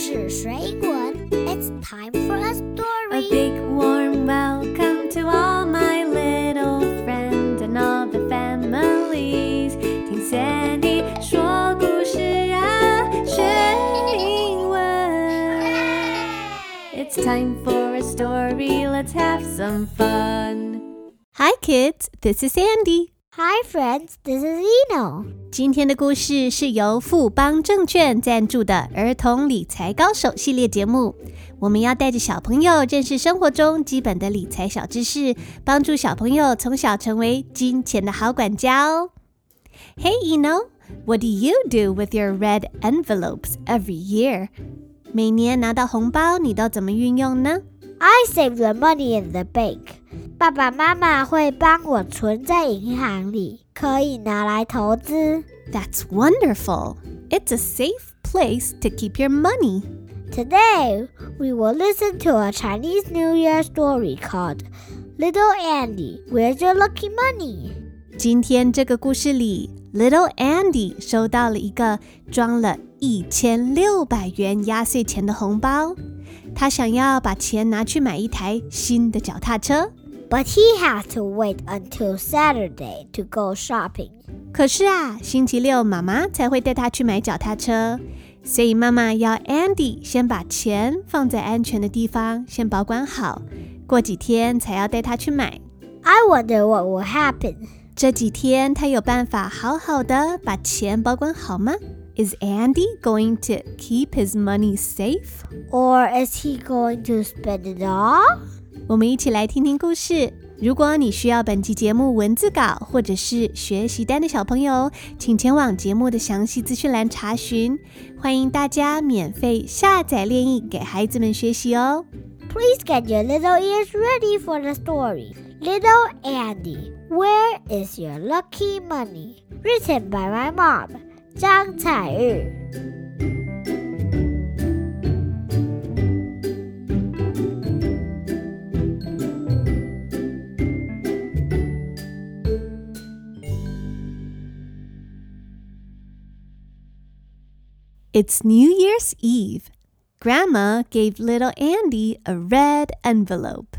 事水滚，It's time for a A story. big warm welcome to all my little friends and all the families。听 Sandy 说故事啊，学英文。It's time for a story. Let's have some fun. Hi, kids. This is Sandy. Hi friends, this is Eno. 今天的故事是由富邦证券赞助的儿童理财高手系列节目。我们要带着小朋友认识生活中基本的理财小知识，帮助小朋友从小成为金钱的好管家哦。Hey, Eno, what do you do with your red envelopes every year? 每年拿到红包，你都怎么运用呢？ I save the money in the bank. 爸爸妈妈会帮我存在银行里，可以拿来投资。That's wonderful. It's a safe place to keep your money. Today, we will listen to a Chinese New Year story called Little Andy, Where's Your Lucky Money? 今天这个故事里，Little Andy 收到了一个装了一千六百元压岁钱的红包，他想要把钱拿去买一台新的脚踏车。But he has to wait until Saturday to go shopping. 可是啊，星期六妈妈才会带他去买脚踏车，所以妈妈要 Andy 先把钱放在安全的地方，先保管好，过几天才要带他去买。 I wonder what will happen. 这几天他有办法好好的把钱保管好吗？Is Andy going to keep his money safe？ Or is he going to spend it all? 我们一起来听听故事。如果你需要本期节目文字稿或者是学习单的小朋友，请前往节目的详细资讯栏查询。欢迎大家免费下载练译给孩子们学习哦。Please get your little ears ready for the story. Little Andy, Where is Your Lucky Money? Written by my mom, 张彩玉。It's New Year's Eve. Grandma gave little Andy a red envelope.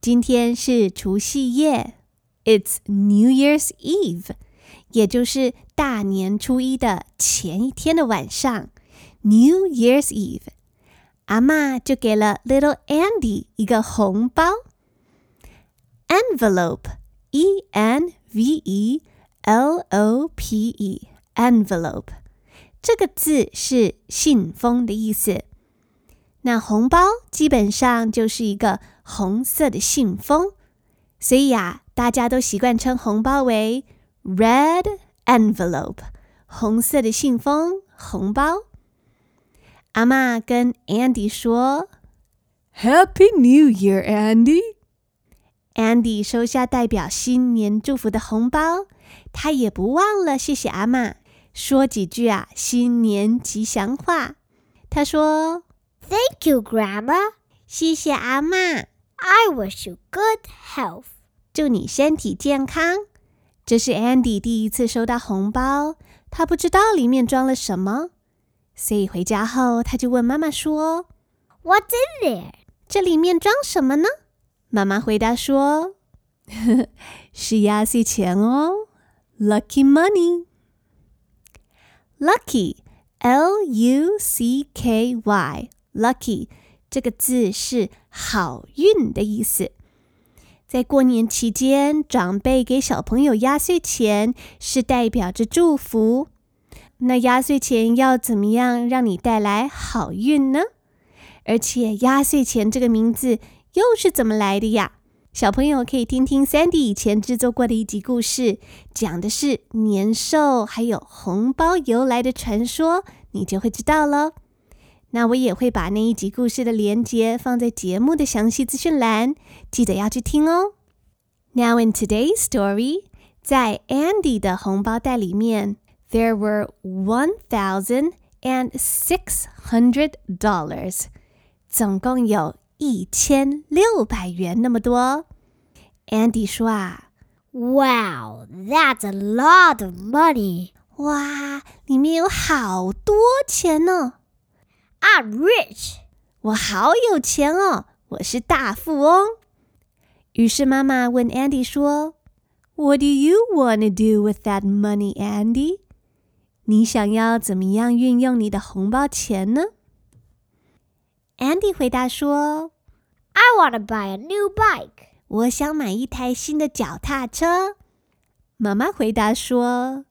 今天是除夕夜，It's New Year's Eve，也就是大年初一的前一天的晚上，New Year's Eve。阿嬷就给了 little Andy 一个红包，envelope，e n v e l o p e，envelope。 这个字是信封的意思。那红包基本上就是一个红色的信封，所以呀、大家都习惯称红包为 red envelope，红色的信封，红包。阿嬷跟 Andy 说：“Happy New Year, Andy。” Andy 收下代表新年祝福的红包，他也不忘了谢谢阿嬷。说几句啊，新年吉祥话。他说 Thank you, Grandma.：“ 谢谢阿妈，I wish you good health. 祝你身体健康。”这是 Andy 第一次收到红包，他不知道里面装了什么，所以回家后他就问妈妈说 What's in there?：“ 这里面装什么呢？”妈妈回答说：“ 是压岁钱哦，Lucky Money。Lucky, L U C K Y, lucky 这个字是好运的意思。在过年期间，长辈给小朋友压岁钱，是代表着祝福。那压岁钱要怎么样让你带来好运呢？而且压岁钱这个名字又是怎么来的呀？小朋友可以听听 Sandy 以前制作过的一集故事，讲的是年兽还有红包由来的传说，你就会知道了。那我也会把那一集故事的连接放在节目的详细资讯栏，记得要去听哦。Now in today's story，在 Andy 的红包袋里面，there were one thousand and six hundred dollars，总共有一千六百元那么多。Andy 说啊，Wow, that's a lot of money. 哇，里面有好多钱呢。I'm rich. 我好有钱哦，我是大富翁。于是妈妈问 Andy 说：“What do you want to do with that money, Andy？” 你想要怎么样运用你的红包钱呢 ？Andy 回答说：“I want to buy a new bike。我想买一台新的脚踏车。”妈妈回答说：“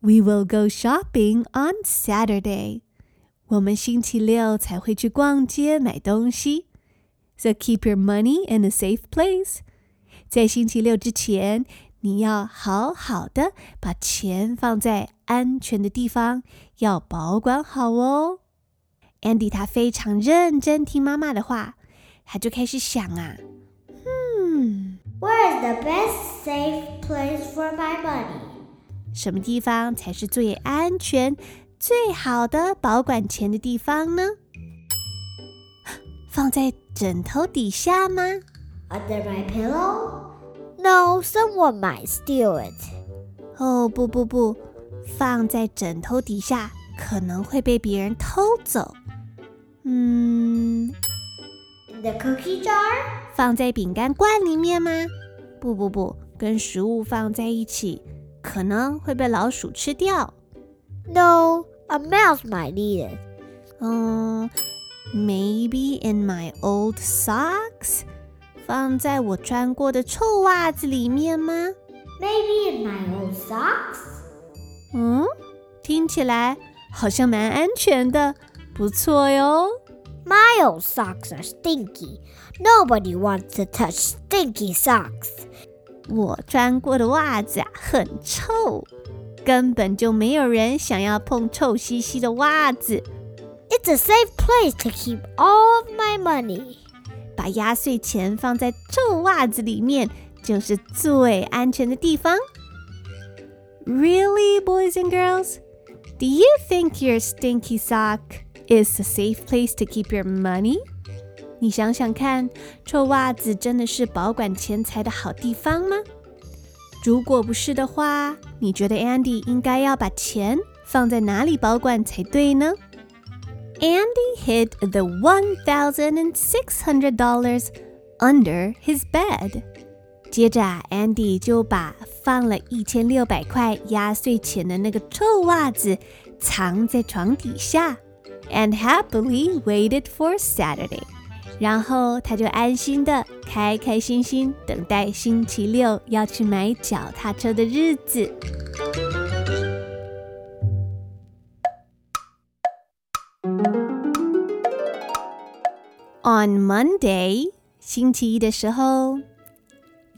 We will go shopping on Saturday。我们星期六才会去逛街买东西。So keep your money in a safe place。在星期六之前。”你要好好的把钱放在安全的地方，要保管好哦。 Andy 他非常认真听妈妈的话，他就开始想啊，嗯，Where is the best safe place for my money？什么地方才是最安全、最好的保管钱的地方呢？放在枕头底下吗？Under my pillow？No, someone might steal it. 哦，不不不，放在枕头底下可能会被别人偷走。嗯，The cookie jar 放在饼干罐里面吗？不不不，跟食物放在一起可能会被老鼠吃掉。No, a mouse might eat it. 嗯，Maybe in my old socks. 放在我穿过的臭袜子里面吗？Maybe in my old socks。嗯，听起来好像蛮安全的，不错哟。My old socks are stinky. Nobody wants to touch stinky socks. 我穿过的袜子啊，很臭，根本就没有人想要碰臭兮兮的袜子。It's a safe place to keep all of my money. 把压岁钱放在臭袜子里面，就是最安全的地方。Really, boys and girls? Do you think your stinky sock is a safe place to keep your money? 你想想看，臭袜子真的是保管钱财的好地方吗？如果不是的话，你觉得 Andy 应该要把钱放在哪里保管才对呢？Andy hid the $1,600 under his bed. 接着啊，Andy 就把放了一千六百块压岁钱的那个臭袜子藏在床底下，and happily waited for Saturday。然后他就安心的、开开心心等待星期六要去买脚踏车的日子。On Monday，星期一的时候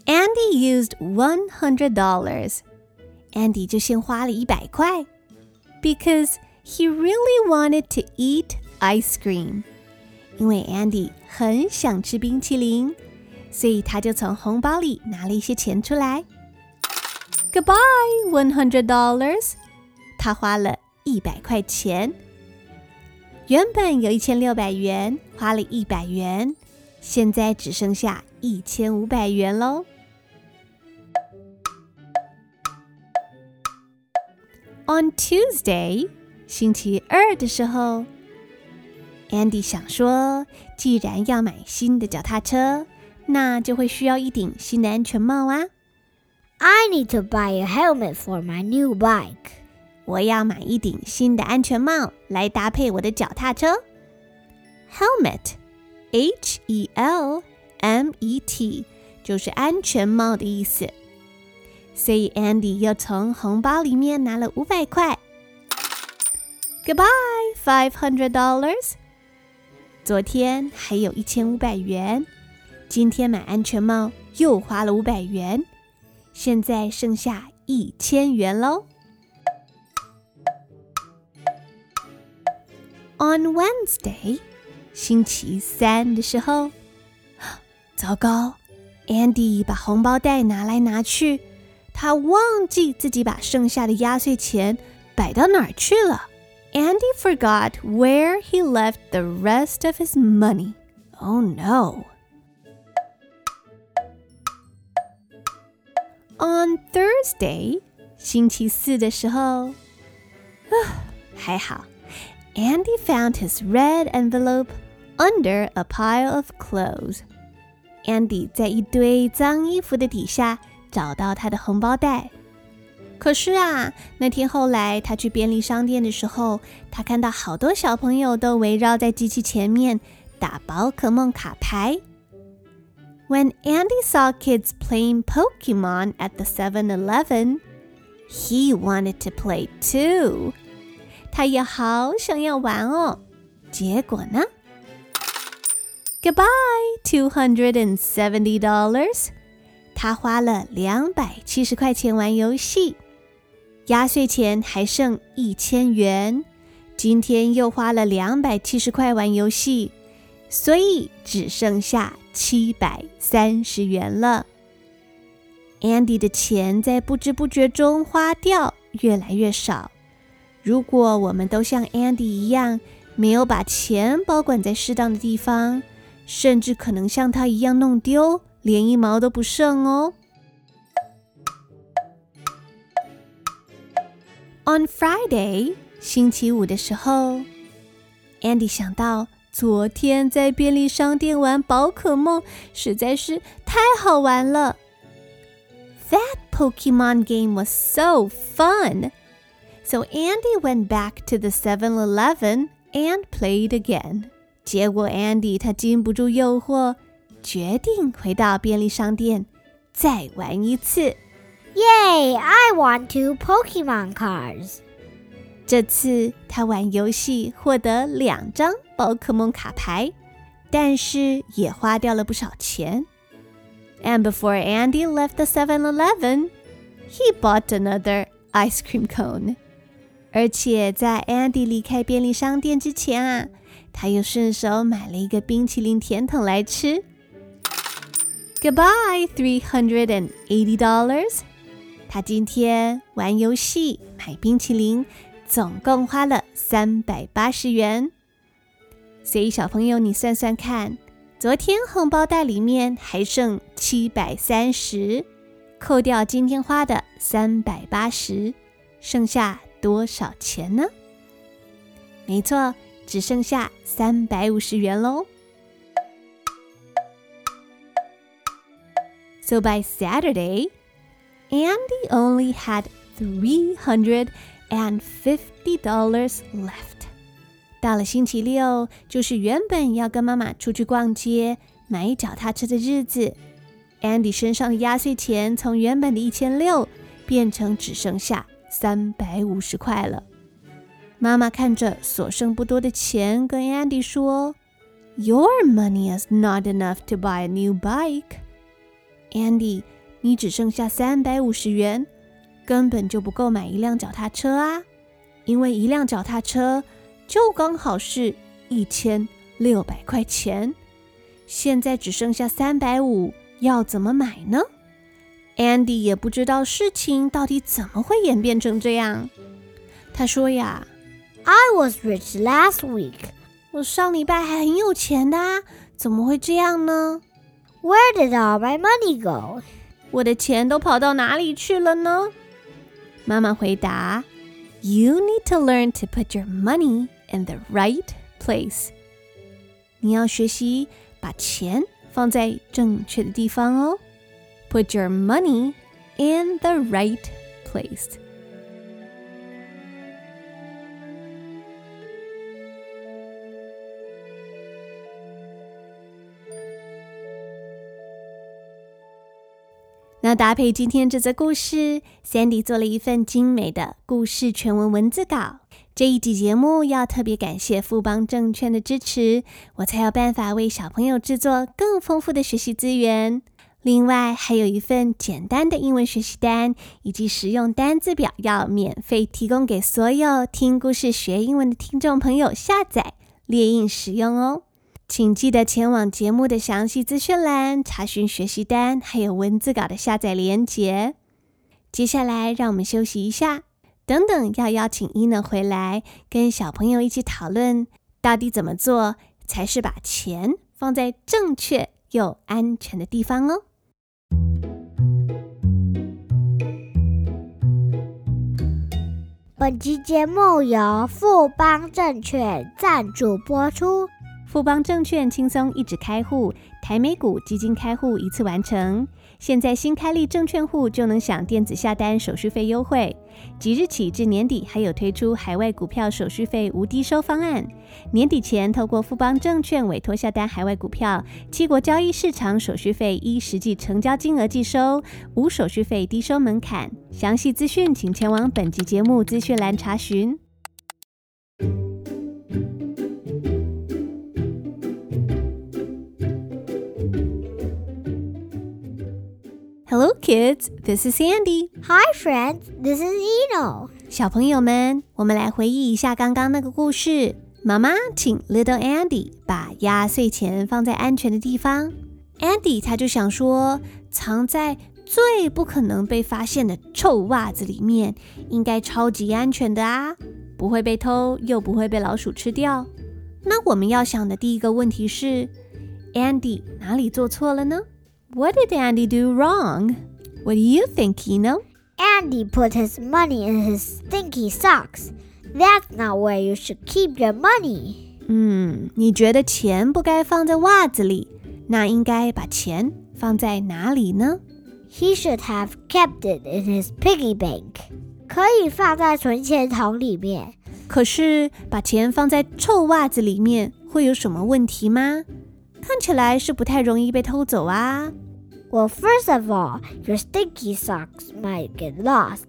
，Andy used one hundred dollars. Andy 就先花了一百块，because he really wanted to eat ice cream. 因为 Andy 很想吃冰淇淋，所以他就从红包里拿了一些钱出来。Goodbye, one hundred dollars. 他花了一百块钱。原本有一千六百元，花了一百元，现在只剩下一千五百元喽。 On Tuesday，星期二的时候，Andy 想说，既然要买新的脚踏车，那就会需要一顶新的安全帽啊。I need to buy a helmet for my new bike. 我要买一顶新的安全帽来搭配我的脚踏车。Helmet，H E L M E T，就是安全帽的意思。 所以 Andy 又从红包里面拿了五百块。Goodbye, five hundred dollars。昨天还有一千五百元，今天买安全帽又花了五百元，现在剩下一千元喽。On Wednesday，星期三的时候，糟糕！Andy 把红包袋拿来拿去，他忘记自己把剩下的压岁钱摆到哪儿去了。Andy forgot where he left the rest of his money. Oh no! On Thursday，星期四的时候，啊，还好。 Andy found his red envelope under a pile of clothes. Andy 在一堆脏衣服的底下 找到他的红包袋。可是啊，那天后来他去便利商店的时候，他看到好多小朋友都围绕在机器前面打宝可梦卡牌。When Andy saw kids playing Pokemon at the 7-Eleven, he wanted to play too. 他也好想要玩哦。结果呢？Goodbye, $270. 他花了两百七十块钱玩游戏。压岁钱还剩一千元，今天又花了两百七十块玩游戏，所以只剩下七百三十元了。Andy 的钱在不知不觉中花掉，越来越少。如果我们都像 Andy 一样，没有把钱保管在适当的地方，甚至可能像他一样弄丢，连一毛都不剩哦。On Friday，星期五的时候，Andy 想到昨天在便利商店玩宝可梦实在是太好玩了。That Pokemon game was so fun. So Andy went back to the 7-Eleven and played again. 结果 Andy 他禁不住诱惑， 决定回到便利商店再玩一次。Yay! I want two Pokemon cards. 这次他玩游戏获得两张宝可梦卡牌，但是也花掉了不少钱。And before Andy left the 7-Eleven, he bought another ice cream cone. 而且在 Andy 离开便利商店之前啊，他又顺手买了一个冰淇淋甜筒来吃。 Goodbye, three hundred and eighty dollars. 他今天玩游戏、买冰淇淋，总共花了三百八十元。所以小朋友，你算算看，昨天红包袋里面还剩七百三十，扣掉今天花的三百八十，剩下多少钱呢？没错，只剩下三百五十元喽。So by Saturday. Andy only had three hundred and fifty dollars left. 到了星期六，就是原本要跟妈妈出去逛街买脚踏车的日子。Andy 身上的压岁钱从原本的一千六变成只剩下三百五十块了。妈妈看着所剩不多的钱，跟 Andy 说：“Your money is not enough to buy a new bike, ” Andy。”你只剩下三百五十元，根本就不够买一辆脚踏车啊！因为一辆脚踏车就刚好是一千六百块钱，现在只剩下三百五，要怎么买呢？Andy 也不知道事情到底怎么会演变成这样。他说呀：“I was rich last week，我上礼拜还很有钱的，啊怎么会这样呢 ？Where did all my money go？” 我的钱都跑到哪里去了呢？妈妈回答：“You need to learn to put your money in the right place。你要学习把钱放在正确的地方哦。Put your money in the right place。” 搭配今天这则故事，Sandy 做了一份精美的故事全文文字稿。这一集节目要特别感谢富邦证券的支持，我才有办法为小朋友制作更丰富的学习资源。另外，还有一份简单的英文学习单以及实用单字表，要免费提供给所有听故事学英文的听众朋友下载列印使用哦。请记得前往节目的详细资讯栏查询学习单，还有文字稿的下载连结。接下来，让我们休息一下，等等要邀请伊能回来，跟小朋友一起讨论，到底怎么做才是把钱放在正确又安全的地方哦。本期节目由富邦证券赞助播出。富邦证券轻松一指开户，台美股基金开户一次完成。现在新开立证券户就能享电子下单手续费优惠，即日起至年底还有推出海外股票手续费无低收方案。年底前透过富邦证券委托下单海外股票，七国交易市场手续费依实际成交金额计收，无手续费低收门槛。详细资讯请前往本集节目资讯栏查询。Hello, kids. This is Sandy. Hi, friends. This is Eno. 小朋友们，我们来回忆一下刚刚那个故事。妈妈请 Little Andy 把压岁钱放在安全的地方。Andy 他就想说，藏在最不可能被发现的臭袜子里面，应该超级安全的啊，不会被偷，又不会被老鼠吃掉。那我们要想的第一个问题是，Andy 哪里做错了呢 What did Andy do wrong? What do you think, Eno? Andy put his money in his stinky socks. That's not where you should keep your money. Hmm, 嗯，你觉得钱不该放在袜子里，那应该把钱放在哪里呢？He should have kept it in his piggy bank. 可以放在存钱筒里面。可是把钱放在臭袜子里面会有什么问题吗？看起来是不太容易被偷走啊。well, first of all, your stinky socks might get lost,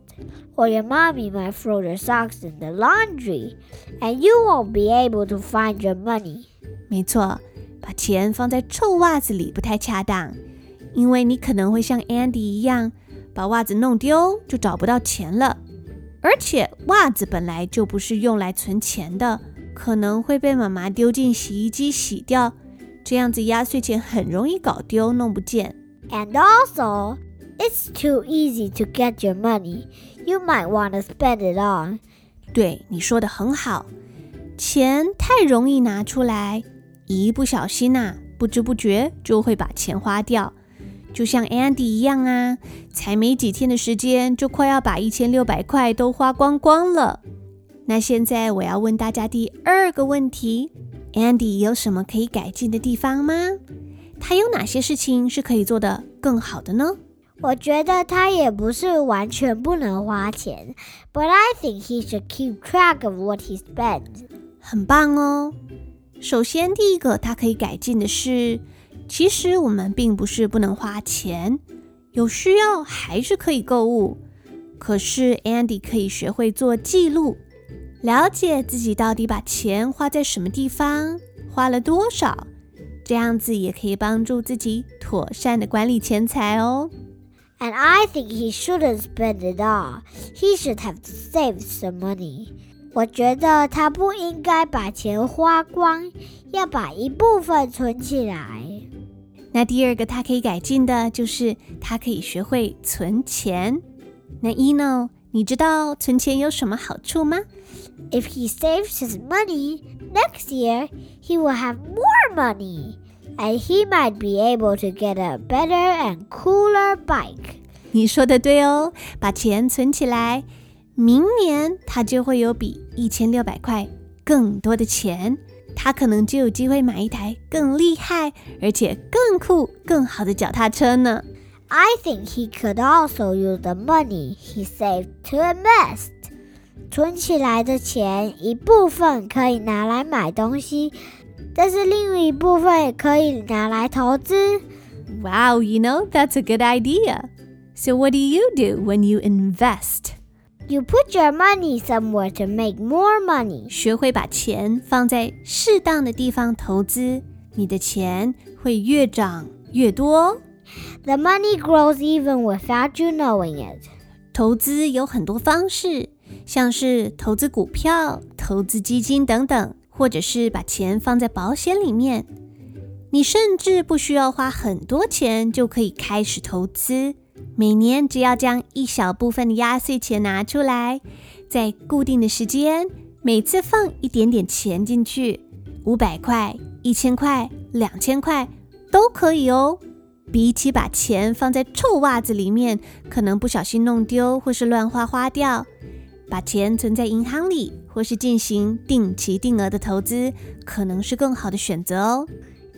or your mommy might throw your socks in the laundry, and you won't be able to find your money. 没错，把钱放在臭袜子里不太恰当，因为你可能会像 Andy 一样，把袜子弄丢就找不到钱了。而且袜子本来就不是用来存钱的，可能会被妈妈丢进洗衣机洗掉，这样子压岁钱很容易搞丢，弄不见。And also, it's too easy to get your money. You might want to spend it on. 对，你说的很好。钱太容易拿出来，一不小心呐，不知不觉就会把钱花掉。就像 Andy 一样啊，才没几天的时间，就快要把一千六百块都花光光了。那现在我要问大家第二个问题：Andy 有什么可以改进的地方吗？他有哪些事情是可以做的更好的呢？我觉得他也不是完全不能花钱，But I think he should keep track of what he spends。很棒哦。首先，第一个他可以改进的是，其实我们并不是不能花钱，有需要还是可以购物。可是 Andy 可以学会做记录，了解自己到底把钱花在什么地方，花了多少。这样子也可以帮助自己妥善的管理钱财哦。And I think he shouldn't spend it all. He should have saved some money. 我觉得他不应该把钱花光，要把一部分存起来。那第二个他可以改进的就是他可以学会存钱。那 Eno，你知道存钱有什么好处吗？If he saves his money next year, he will have more money, and he might be able to get a better and cooler bike. 你说的对哦，把钱存起来，明年他就会有比一千六百块更多的钱，他可能就有机会买一台更厉害而且更酷、更好的脚踏车呢。I think he could also use the money he saved to invest. 存起来的钱一部分可以拿来买东西，但是另一部分也可以拿来投资。Wow, you know that's a good idea. So what do you do when you invest? You put your money somewhere to make more money. 学会把钱放在适当的地方投资，你的钱会越长越多。 The money grows even without you knowing it. 投资有很多方式。像是投资股票、投资基金等等，或者是把钱放在保险里面。你甚至不需要花很多钱就可以开始投资。每年只要将一小部分的压岁钱拿出来，在固定的时间，每次放一点点钱进去，五百块、一千块、两千块都可以哦。比起把钱放在臭袜子里面，可能不小心弄丢或是乱花花掉。把钱存在银行里，或是进行定期定额的投资，可能是更好的选择哦。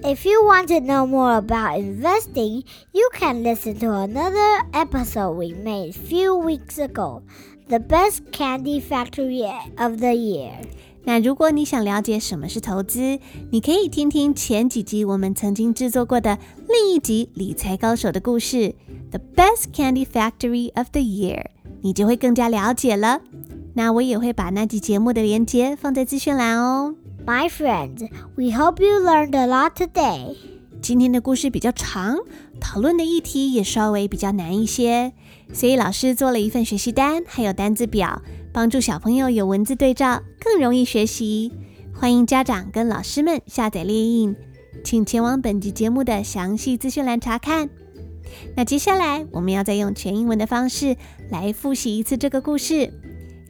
If you want to know more about investing, you can listen to another episode we made a few weeks ago, The Best Candy Factory of the Year. 那如果你想了解什么是投资，你可以听听前几集我们曾经制作过的另一集《理财高手的故事》，The Best Candy Factory of the Year，你就会更加了解了。那我也会把那集节目的链接放在资讯栏哦。My friends, we hope you learned a lot today. 今天的故事比较长，讨论的议题也稍微比较难一些，所以老师做了一份学习单，还有单字表，帮助小朋友有文字对照，更容易学习。欢迎家长跟老师们下载猎印，请前往本集节目的详细资讯栏查看。那接下来我们要再用全英文的方式来复习一次这个故事。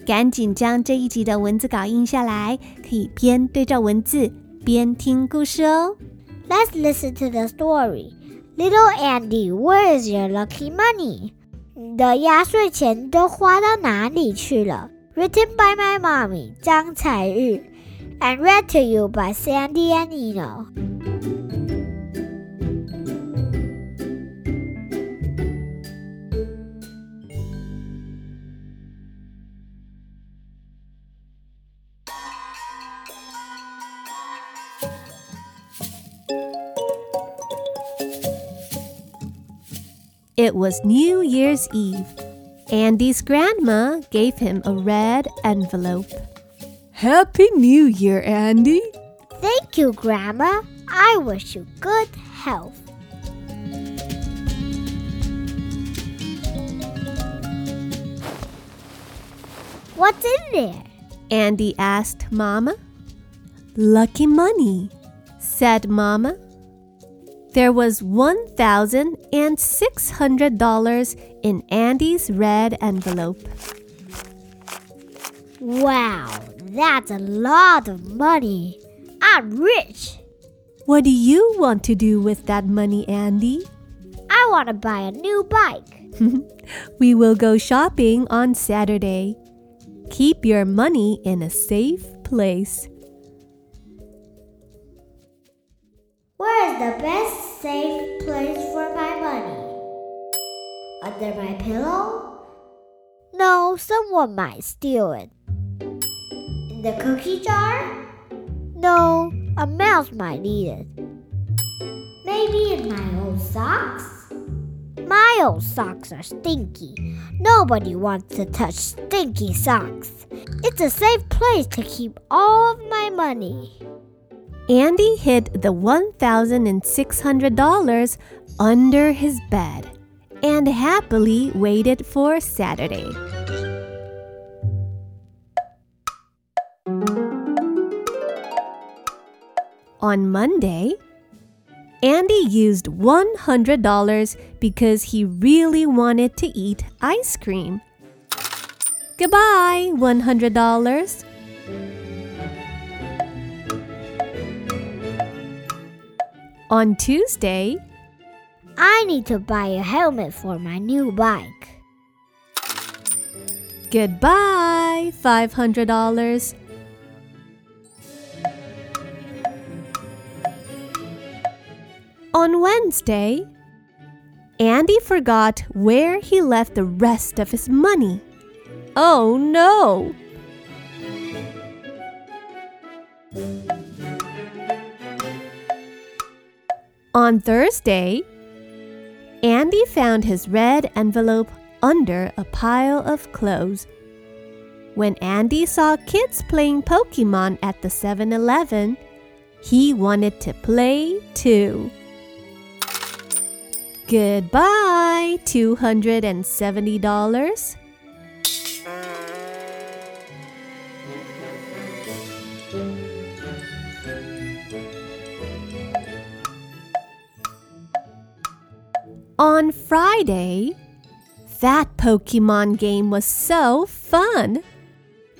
赶紧将这一集的文字稿印下来，可以边对照文字边听故事哦。Let's listen to the story. Little Andy, where is your lucky money? 你的压岁钱都花到哪里去了？Written by my mommy, 张彩玉，and read to you by Sandy and Eno. It was New Year's Eve. Andy's grandma gave him a red envelope. Happy New Year, Andy. Thank you, Grandma. I wish you good health. What's in there? Andy asked Mama. Lucky money, said Mama. There was $1,600 in Andy's red envelope. Wow, that's a lot of money. I'm rich. What do you want to do with that money, Andy? I want to buy a new bike. we will go shopping on Saturday. Keep your money in a safe place. Where is the best safe place for my money? Under my pillow? No, someone might steal it. In the cookie jar? No, a mouse might eat it. Maybe in my old socks? My old socks are stinky. Nobody wants to touch stinky socks. It's a safe place to keep all of my money. Andy hid the $1,600 under his bed and happily waited for Saturday. On Monday, Andy used $100 because he really wanted to eat ice cream. Goodbye, $100. On Tuesday, I need to buy a helmet for my new bike. goodbye, $500. On Wednesday, Andy forgot where he left the rest of his money. Oh no! On Thursday, Andy found his red envelope under a pile of clothes. When Andy saw kids playing Pokemon at the 7 Eleven, he wanted to play too. Goodbye, $270. On Friday, that Pokemon game was so fun.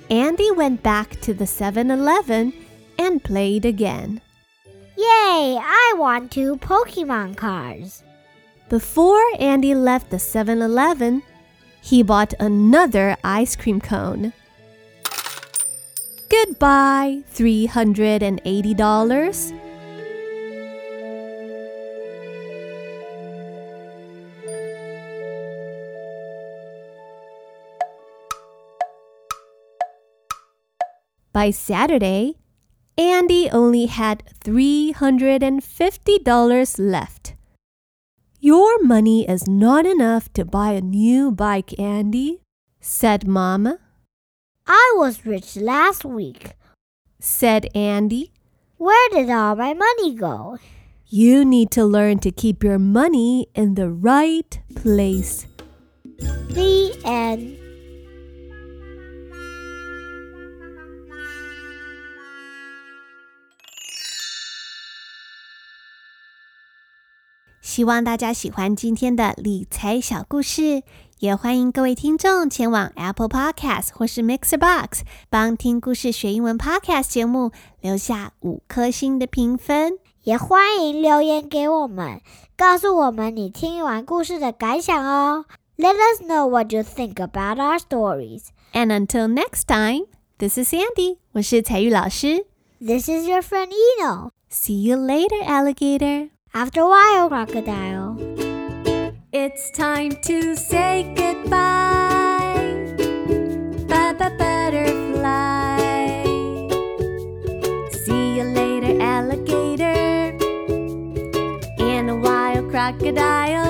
Andy went back to the 7 Eleven and played again. Yay! I want two Pokemon cards. Before Andy left the 7 Eleven, he bought another ice cream cone. Goodbye, $380? By Saturday, Andy only had $350 left. Your money is not enough to buy a new bike, Andy, said Mama. I was rich last week, said Andy. Where did all my money go? You need to learn to keep your money in the right place. The end. 希望大家喜欢今天的理财小故事，也欢迎各位听众前往 Apple Podcast 或是 Mixer Box 帮听故事学英文 Podcast 节目留下五颗星的评分，也欢迎留言给我们，告诉我们你听完故事的感想哦。Let us know what you think about our stories. And until next time, this is Sandy，我是彩玉老师。 This is your friend Eno. See you later, alligator. After a while, crocodile. It's time to say goodbye. Bye bye, butterfly. See you later, alligator. And a wild crocodile.